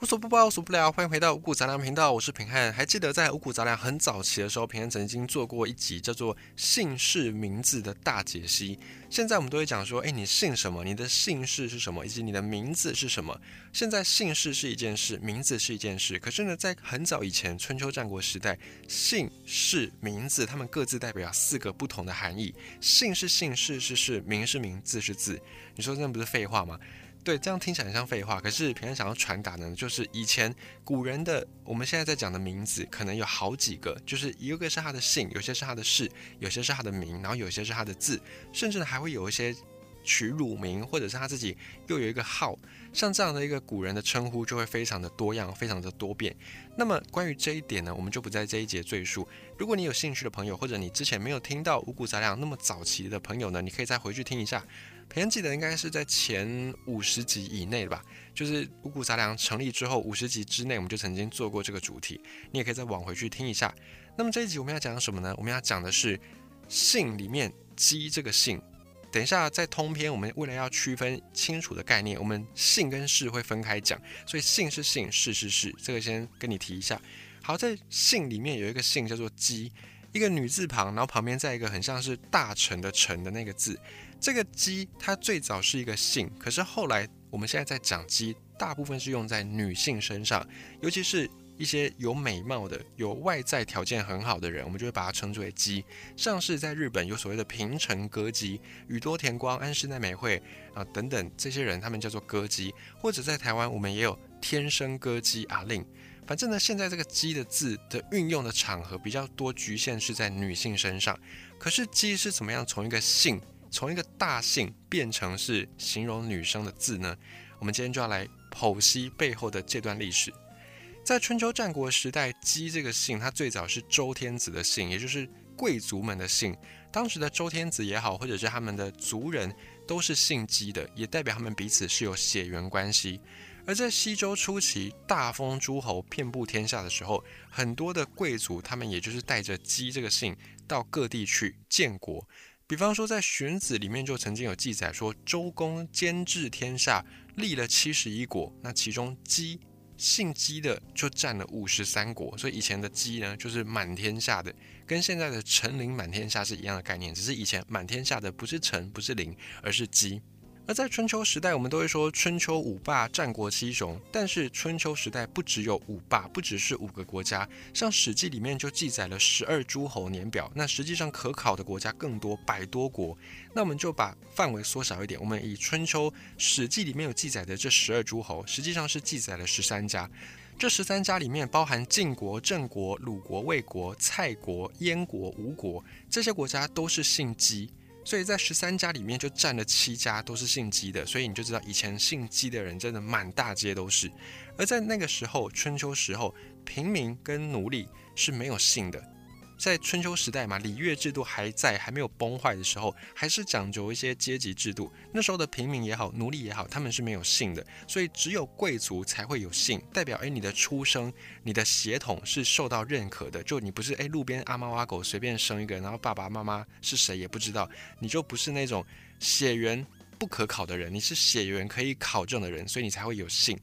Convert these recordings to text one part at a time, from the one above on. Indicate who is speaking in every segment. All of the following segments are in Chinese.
Speaker 1: 无所不包，无所不聊，欢迎回到五谷杂粮频道，我是平汉。还记得在五谷杂粮很早期的时候，平汉曾经做过一集叫做“姓氏名字的大解析”。现在我们都会讲说，哎，你姓什么？你的姓氏是什么？以及你的名字是什么？现在姓氏是一件事，名字是一件事。可是呢，在很早以前，春秋战国时代，姓氏名字他们各自代表四个不同的含义。姓是姓氏是是，名是名字是字。你说这不是废话吗？对，这样听起来很像废话。可是平安想要传达呢，就是以前古人的，我们现在在讲的名字，可能有好几个，就是一个是他的姓，有些是他的氏，有些是他的名，然后有些是他的字，甚至呢还会有一些取乳名，或者是他自己又有一个号。像这样的一个古人的称呼，就会非常的多样，非常的多变。那么关于这一点呢，我们就不在这一节赘述。如果你有兴趣的朋友，或者你之前没有听到五谷杂粮那么早期的朋友呢，你可以再回去听一下。平安记得应该是在前五十集以内吧，就是五谷杂粮成立之后五十集之内，我们就曾经做过这个主题，你也可以再往回去听一下。那么这一集我们要讲什么呢？我们要讲的是姓里面“鸡”这个姓。等一下在通篇，我们为了要区分清楚的概念，我们姓跟氏会分开讲，所以姓是姓，氏是氏，这个先跟你提一下。好，在姓里面有一个姓叫做“鸡”，一个女字旁，然后旁边再一个很像是大臣的“臣”的那个字。这个鸡，它最早是一个姓，可是后来我们现在在讲鸡，大部分是用在女性身上，尤其是一些有美貌的、有外在条件很好的人，我们就会把它称之为鸡。像是在日本有所谓的平成歌姬、宇多田光、安室奈美惠啊等等这些人，他们叫做歌姬，或者在台湾我们也有天生歌姬阿令。反正呢，现在这个鸡的字的运用的场合比较多，局限是在女性身上。可是鸡是怎么样从一个姓？从一个大姓变成是形容女生的字呢？我们今天就要来剖析背后的这段历史。在春秋战国时代，姬这个姓，它最早是周天子的姓，也就是贵族们的姓。当时的周天子也好，或者是他们的族人，都是姓姬的，也代表他们彼此是有血缘关系。而在西周初期，大封诸侯遍布天下的时候，很多的贵族，他们也就是带着姬这个姓到各地去建国。比方说，在《荀子》里面就曾经有记载说，周公兼治天下，立了七十一国，那其中姬姓姬的就占了五十三国。所以以前的姬呢，就是满天下的，跟现在的臣临满天下是一样的概念，只是以前满天下的不是臣，不是临，而是姬。而在春秋时代，我们都会说春秋五霸、战国七雄。但是春秋时代不只有五霸，不只是五个国家。像《史记》里面就记载了十二诸侯年表，那实际上可考的国家更多，百多国。那我们就把范围缩小一点，我们以春秋《史记》里面有记载的这十二诸侯，实际上是记载了十三家。这十三家里面包含晋国、郑国、鲁国、魏国、蔡国、燕国、吴国这些国家都是姓姬。所以在十三家里面就占了七家都是姓姬的，所以你就知道以前姓姬的人真的满大街都是。而在那个时候，春秋时候，平民跟奴隶是没有姓的。在春秋时代嘛，礼乐制度还在，还没有崩坏的时候，还是讲究一些阶级制度。那时候的平民也好，奴隶也好，他们是没有姓的，所以只有贵族才会有姓，代表诶你的出生、你的血统是受到认可的。就你不是诶路边阿猫阿狗随便生一个，然后爸爸妈妈是谁也不知道，你就不是那种血缘不可考的人，你是血缘可以考证的人，所以你才会有姓。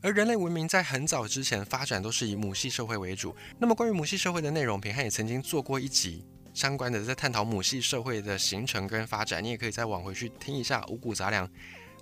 Speaker 1: 而人类文明在很早之前发展都是以母系社会为主。那么关于母系社会的内容，平汉也曾经做过一集相关的，在探讨母系社会的形成跟发展。你也可以再往回去听一下五谷杂粮。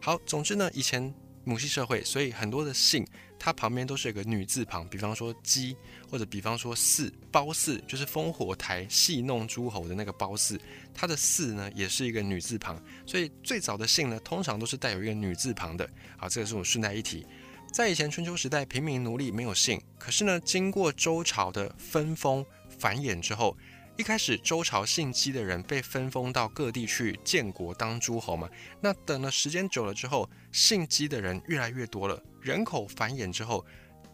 Speaker 1: 好，总之呢，以前母系社会，所以很多的姓它旁边都是有个女字旁，比方说姬，或者比方说姒，褒姒就是烽火台戏弄诸侯的那个褒姒，它的姒呢也是一个女字旁。所以最早的姓呢，通常都是带有一个女字旁的。好，这个是我顺带一提。在以前春秋时代，平民奴隶没有姓。可是呢，经过周朝的分封繁衍之后，一开始周朝姓姬的人被分封到各地去建国当诸侯嘛。那等了时间久了之后，姓姬的人越来越多了，人口繁衍之后，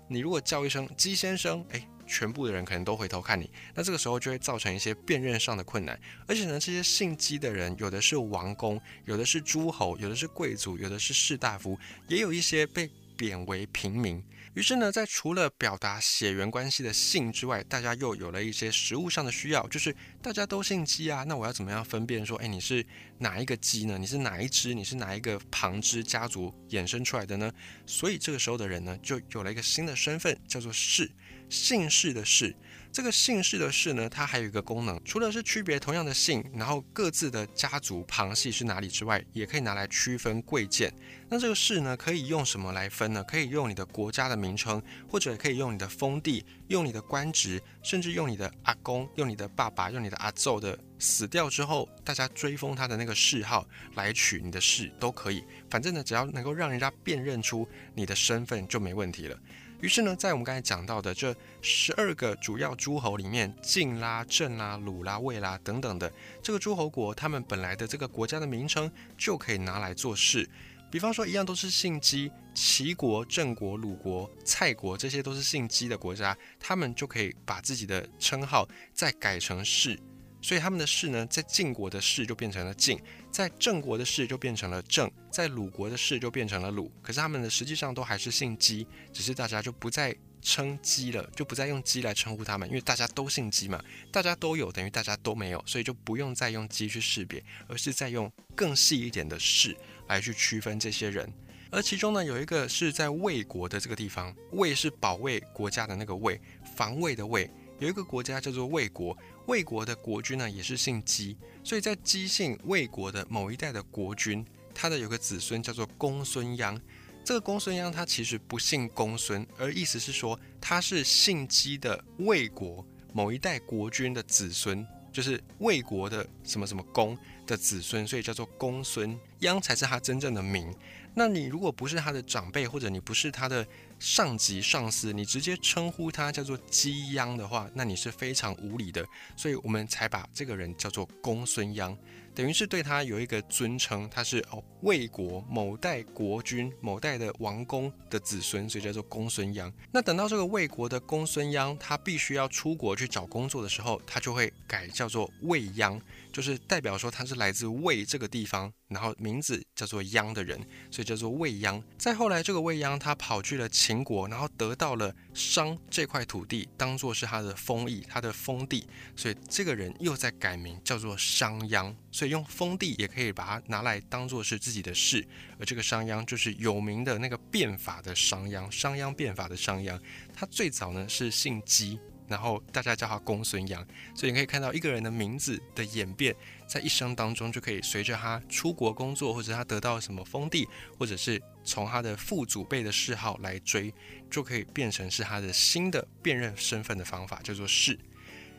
Speaker 1: 你如果叫一声姬先生，哎，全部的人可能都回头看你。那这个时候就会造成一些辨认上的困难。而且呢，这些姓姬的人，有的是王公，有的是诸侯，有的是贵族，有的是士大夫，也有一些被贬为平民。于是呢，在除了表达血缘关系的姓之外，大家又有了一些食物上的需要，就是大家都姓鸡啊，那我要怎么样分辨说，哎，你是哪一个鸡呢？你是哪一只？你是哪一个旁支家族衍生出来的呢？所以这个时候的人呢，就有了一个新的身份，叫做氏，姓氏的氏。这个姓氏的氏呢，它还有一个功能，除了是区别同样的姓，然后各自的家族旁系是哪里之外，也可以拿来区分贵贱。那这个氏呢，可以用什么来分呢？可以用你的国家的名称，或者可以用你的封地，用你的官职，甚至用你的阿公、用你的爸爸、用你的阿祖的死掉之后，大家追封他的那个谥号来取你的氏都可以。反正呢，只要能够让人家辨认出你的身份就没问题了。于是呢，在我们刚才讲到的这十二个主要诸侯里面，晋啦、郑啦、鲁啦、魏啦等等的这个诸侯国，他们本来的这个国家的名称就可以拿来做事。比方说，一样都是姓姬，齐国、郑国、鲁国、蔡国，这些都是姓姬的国家，他们就可以把自己的称号再改成氏。所以他们的氏呢，在晋国的氏就变成了晋，在郑国的氏就变成了郑，在鲁国的氏就变成了鲁。可是他们的实际上都还是姓姬，只是大家就不再称姬了，就不再用姬来称呼他们，因为大家都姓姬嘛，大家都有等于大家都没有，所以就不用再用姬去识别，而是再用更细一点的氏来去区分这些人。而其中呢，有一个是在魏国的这个地方，魏是保卫国家的那个魏，防卫的魏，有一个国家叫做魏国。魏国的国君呢，也是姓姬，所以在姬姓魏国的某一代的国君，他的有个子孙叫做公孙鞅。这个公孙鞅他其实不姓公孙，而意思是说他是姓姬的魏国某一代国君的子孙，就是魏国的什么什么公的子孙，所以叫做公孙鞅才是他真正的名。那你如果不是他的长辈，或者你不是他的。上级上司，你直接称呼他叫做姬鞅的话，那你是非常无礼的，所以我们才把这个人叫做公孙鞅，等于是对他有一个尊称，他是哦魏国某代国君、某代的王公的子孙，所以叫做公孙鞅。那等到这个魏国的公孙鞅，他必须要出国去找工作的时候，他就会改叫做魏鞅。就是代表说他是来自魏这个地方，然后名字叫做鞅的人，所以叫做魏鞅。再后来，这个魏鞅他跑去了秦国，然后得到了商这块土地，当做是他的封邑，他的封地，所以这个人又在改名叫做商鞅。所以用封地也可以把它拿来当做是自己的事，而这个商鞅就是有名的那个变法的商鞅，商鞅变法的商鞅。他最早呢是姓姬。然后大家叫他公孙鞅，所以你可以看到一个人的名字的演变，在一生当中就可以随着他出国工作，或者他得到什么封地，或者是从他的父祖辈的谥号来追，就可以变成是他的新的辨认身份的方法，叫做氏。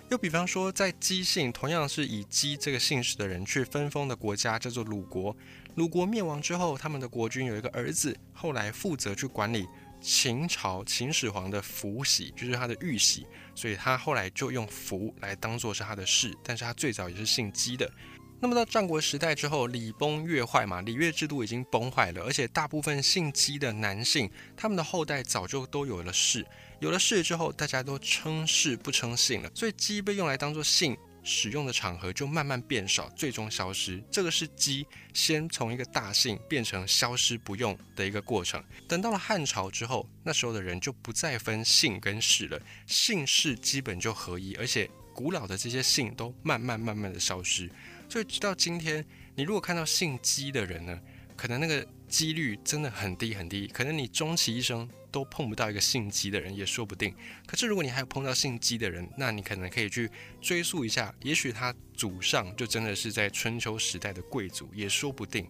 Speaker 1: 又比方说，在姬姓同样是以姬这个姓氏的人去分封的国家，叫做鲁国。鲁国灭亡之后，他们的国君有一个儿子，后来负责去管理。秦朝秦始皇的福玺就是他的玉玺，所以他后来就用福来当做是他的氏，但是他最早也是姓姬的。那么到战国时代之后，礼崩乐坏嘛，礼乐制度已经崩坏了，而且大部分姓姬的男性，他们的后代早就都有了氏，有了氏之后，大家都称氏不称姓了，所以姬被用来当做姓。使用的场合就慢慢变少，最终消失。这个是姬先从一个大姓变成消失不用的一个过程。等到了汉朝之后，那时候的人就不再分姓跟氏了，姓氏基本就合一，而且古老的这些姓都慢慢慢慢的消失。所以直到今天，你如果看到姓姬的人呢，可能那个几率真的很低很低，可能你终其一生。都碰不到一个姓姬的人也说不定。可是如果你还有碰到姓姬的人，那你可能可以去追溯一下，也许他祖上就真的是在春秋时代的贵族，也说不定。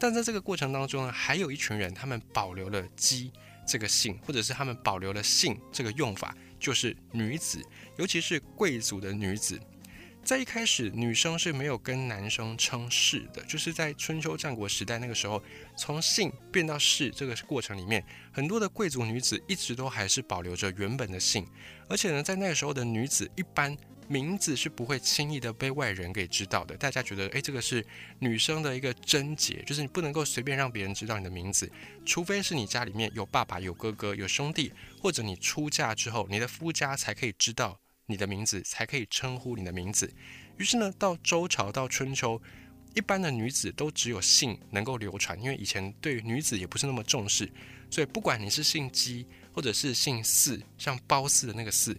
Speaker 1: 但在这个过程当中呢，还有一群人，他们保留了姬这个姓，或者是他们保留了姓这个用法，就是女子，尤其是贵族的女子。在一开始，女生是没有跟男生称氏的，就是在春秋战国时代那个时候，从姓变到氏这个过程里面，很多的贵族女子一直都还是保留着原本的姓，而且呢，在那个时候的女子一般名字是不会轻易的被外人给知道的。大家觉得，诶，这个是女生的一个贞洁，就是你不能够随便让别人知道你的名字，除非是你家里面有爸爸、有哥哥、有兄弟，或者你出嫁之后，你的夫家才可以知道。你的名字才可以称呼你的名字。于是呢，到周朝到春秋，一般的女子都只有姓能够流传，因为以前对女子也不是那么重视，所以不管你是姓姬或者是姓氏，像褒姒的那个姒，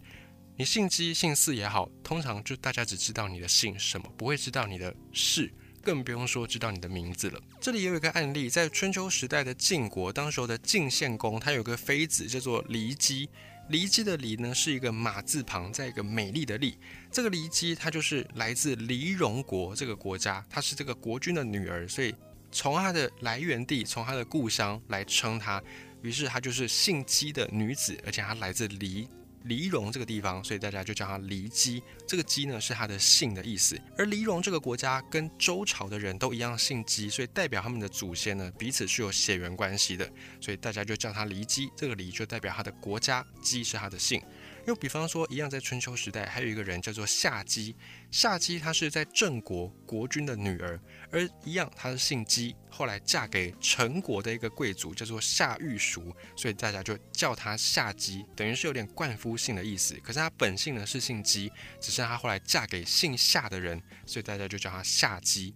Speaker 1: 你姓姬姓氏也好，通常就大家只知道你的姓什么，不会知道你的氏。更不用说知道你的名字了。这里也有一个案例，在春秋时代的晋国，当时候的晋献公，他有个妃子叫做骊姬。骊姬的骊呢，是一个马字旁，在一个美丽的丽。这个骊姬，她就是来自骊戎国这个国家，她是这个国君的女儿，所以从她的来源地，从她的故乡来称她，于是她就是姓姬的女子，而且她来自黎。黎戎这个地方，所以大家就叫它黎姬。这个姬呢是他的姓的意思。而黎戎这个国家跟周朝的人都一样姓姬，所以代表他们的祖先呢彼此是有血缘关系的，所以大家就叫他黎姬。这个黎就代表他的国家，姬是他的姓。又比方说，一样在春秋时代，还有一个人叫做夏姬。夏姬她是在郑国国君的女儿，而一样她是姓姬，后来嫁给陈国的一个贵族，叫做夏玉淑，所以大家就叫她夏姬，等于是有点冠夫姓的意思。可是她本姓呢是姓姬，只是她后来嫁给姓夏的人，所以大家就叫她夏姬。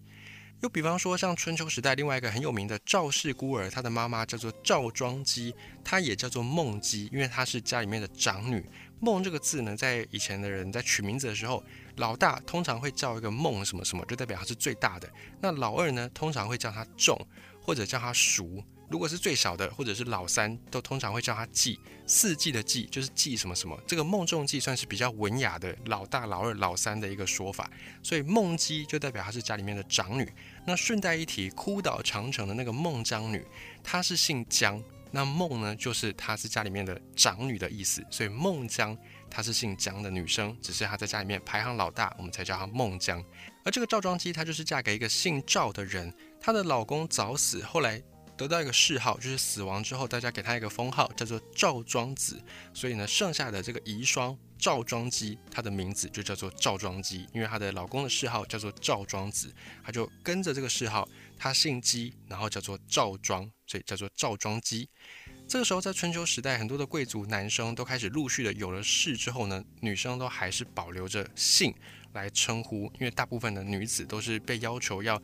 Speaker 1: 又比方说，像春秋时代另外一个很有名的赵氏孤儿，他的妈妈叫做赵庄姬，她也叫做孟姬，因为她是家里面的长女。孟这个字呢，在以前的人在取名字的时候，老大通常会叫一个孟什么什么，就代表他是最大的。那老二呢，通常会叫他仲，或者叫他叔。如果是最小的，或者是老三，都通常会叫他季。四季的季就是季什么什么。这个孟仲季算是比较文雅的老大、老二、老三的一个说法。所以孟姬就代表她是家里面的长女。那顺带一提，哭倒长城的那个孟姜女，她是姓姜。那孟呢，就是她是家里面的长女的意思，所以孟姜她是姓姜的女生，只是她在家里面排行老大，我们才叫她孟姜。而这个赵庄姬，她就是嫁给一个姓赵的人，她的老公早死，后来得到一个谥号，就是死亡之后大家给他一个封号，叫做赵庄子。所以呢，剩下的这个遗孀赵庄姬，她的名字就叫做赵庄姬，因为她的老公的谥号叫做赵庄子，她就跟着这个谥号。他姓姬，然后叫做赵庄，所以叫做赵庄姬。这个时候，在春秋时代，很多的贵族男生都开始陆续的有了氏之后呢，女生都还是保留着姓来称呼，因为大部分的女子都是被要求要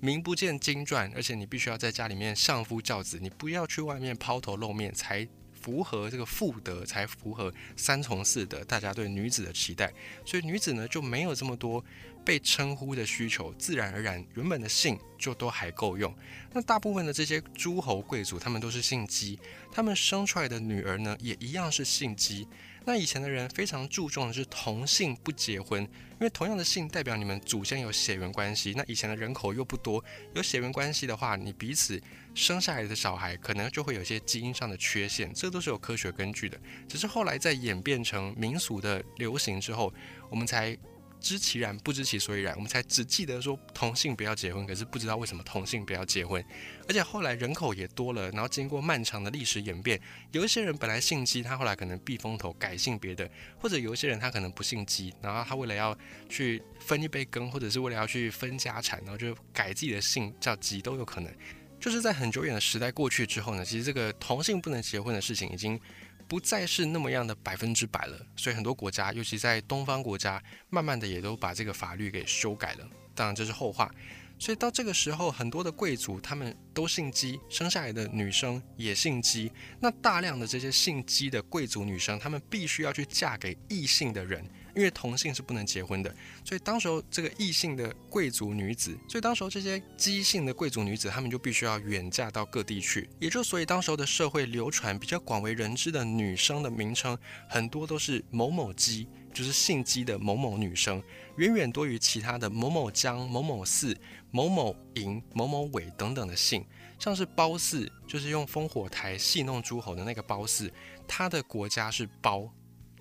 Speaker 1: 名不见经传，而且你必须要在家里面相夫教子，你不要去外面抛头露面，才符合这个妇德，才符合三从四德，大家对女子的期待。所以女子呢就没有这么多。被称呼的需求，自然而然，原本的姓就都还够用。那大部分的这些诸侯贵族，他们都是姓姬，他们生出来的女儿呢，也一样是姓姬。那以前的人非常注重的是同姓不结婚，因为同样的姓代表你们祖先有血缘关系。那以前的人口又不多，有血缘关系的话，你彼此生下来的小孩可能就会有些基因上的缺陷，这都是有科学根据的。只是后来在演变成民俗的流行之后，我们才。知其然不知其所以然，我们才只记得说同性不要结婚，可是不知道为什么同性不要结婚。而且后来人口也多了，然后经过漫长的历史演变，有一些人本来姓姬，他后来可能避风头改姓别的，或者有一些人他可能不姓姬，然后他为了要去分一杯羹，或者是为了要去分家产，然后就改自己的姓叫姬都有可能。就是在很久远的时代过去之后呢，其实这个同性不能结婚的事情已经。不再是那么样的百分之百了，所以很多国家，尤其在东方国家，慢慢的也都把这个法律给修改了。当然这是后话。所以到这个时候，很多的贵族他们都姓姬，生下来的女生也姓姬。那大量的这些姓姬的贵族女生，她们必须要去嫁给异性的人。因为同性是不能结婚的，所以当时候这个异性的贵族女子，所以当时候这些姬姓的贵族女子，她们就必须要远嫁到各地去。也就所以当时候的社会流传比较广为人知的女生的名称，很多都是某某姬，就是姓姬的某某女生，远远多于其他的某某姜、某某姒、某某嬴、某某伟等等的姓。像是褒姒，就是用烽火台戏弄诸侯的那个褒姒，她的国家是褒。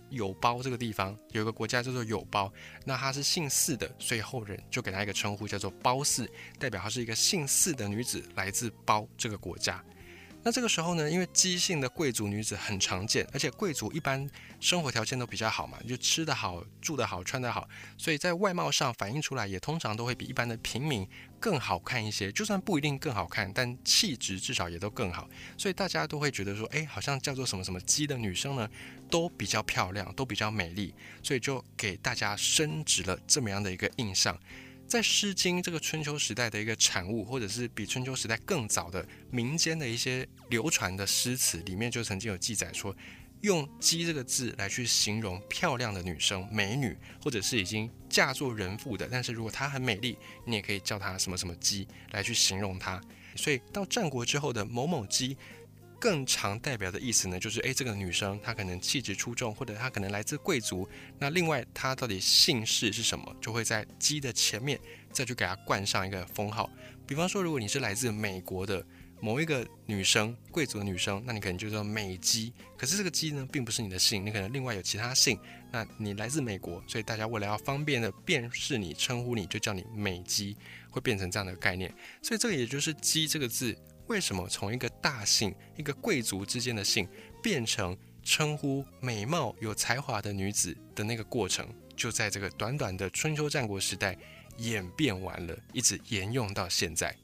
Speaker 1: 有包这个地方有一个国家叫做有包，那她是姓姒的，所以后人就给她一个称呼叫做包姒，代表她是一个姓姒的女子，来自包这个国家。那这个时候呢，因为姬姓的贵族女子很常见，而且贵族一般生活条件都比较好嘛，就吃得好、住得好、穿得好，所以在外貌上反映出来也通常都会比一般的平民更好看一些。就算不一定更好看，但气质至少也都更好。所以大家都会觉得说，哎，好像叫做什么什么姬的女生呢，都比较漂亮，都比较美丽，所以就给大家升值了这么样的一个印象。在《诗经》这个春秋时代的一个产物，或者是比春秋时代更早的民间的一些流传的诗词里面，就曾经有记载说，用“姬”这个字来去形容漂亮的女生、美女，或者是已经嫁作人妇的，但是如果她很美丽，你也可以叫她什么什么姬来去形容她。所以到战国之后的某某姬。更常代表的意思呢，就是诶，这个女生她可能气质出众，或者她可能来自贵族。那另外她到底姓氏是什么，就会在“姬”的前面再去给她冠上一个封号。比方说，如果你是来自美国的某一个女生，贵族的女生，那你可能就叫美姬。可是这个姬呢，并不是你的姓，你可能另外有其他姓。那你来自美国，所以大家为了要方便的辨识你、称呼你，就叫你美姬，会变成这样的概念。所以这个也就是“姬”这个字。为什么从一个大姓、一个贵族之间的姓，变成称呼美貌有才华的女子的那个过程，就在这个短短的春秋战国时代演变完了，一直沿用到现在。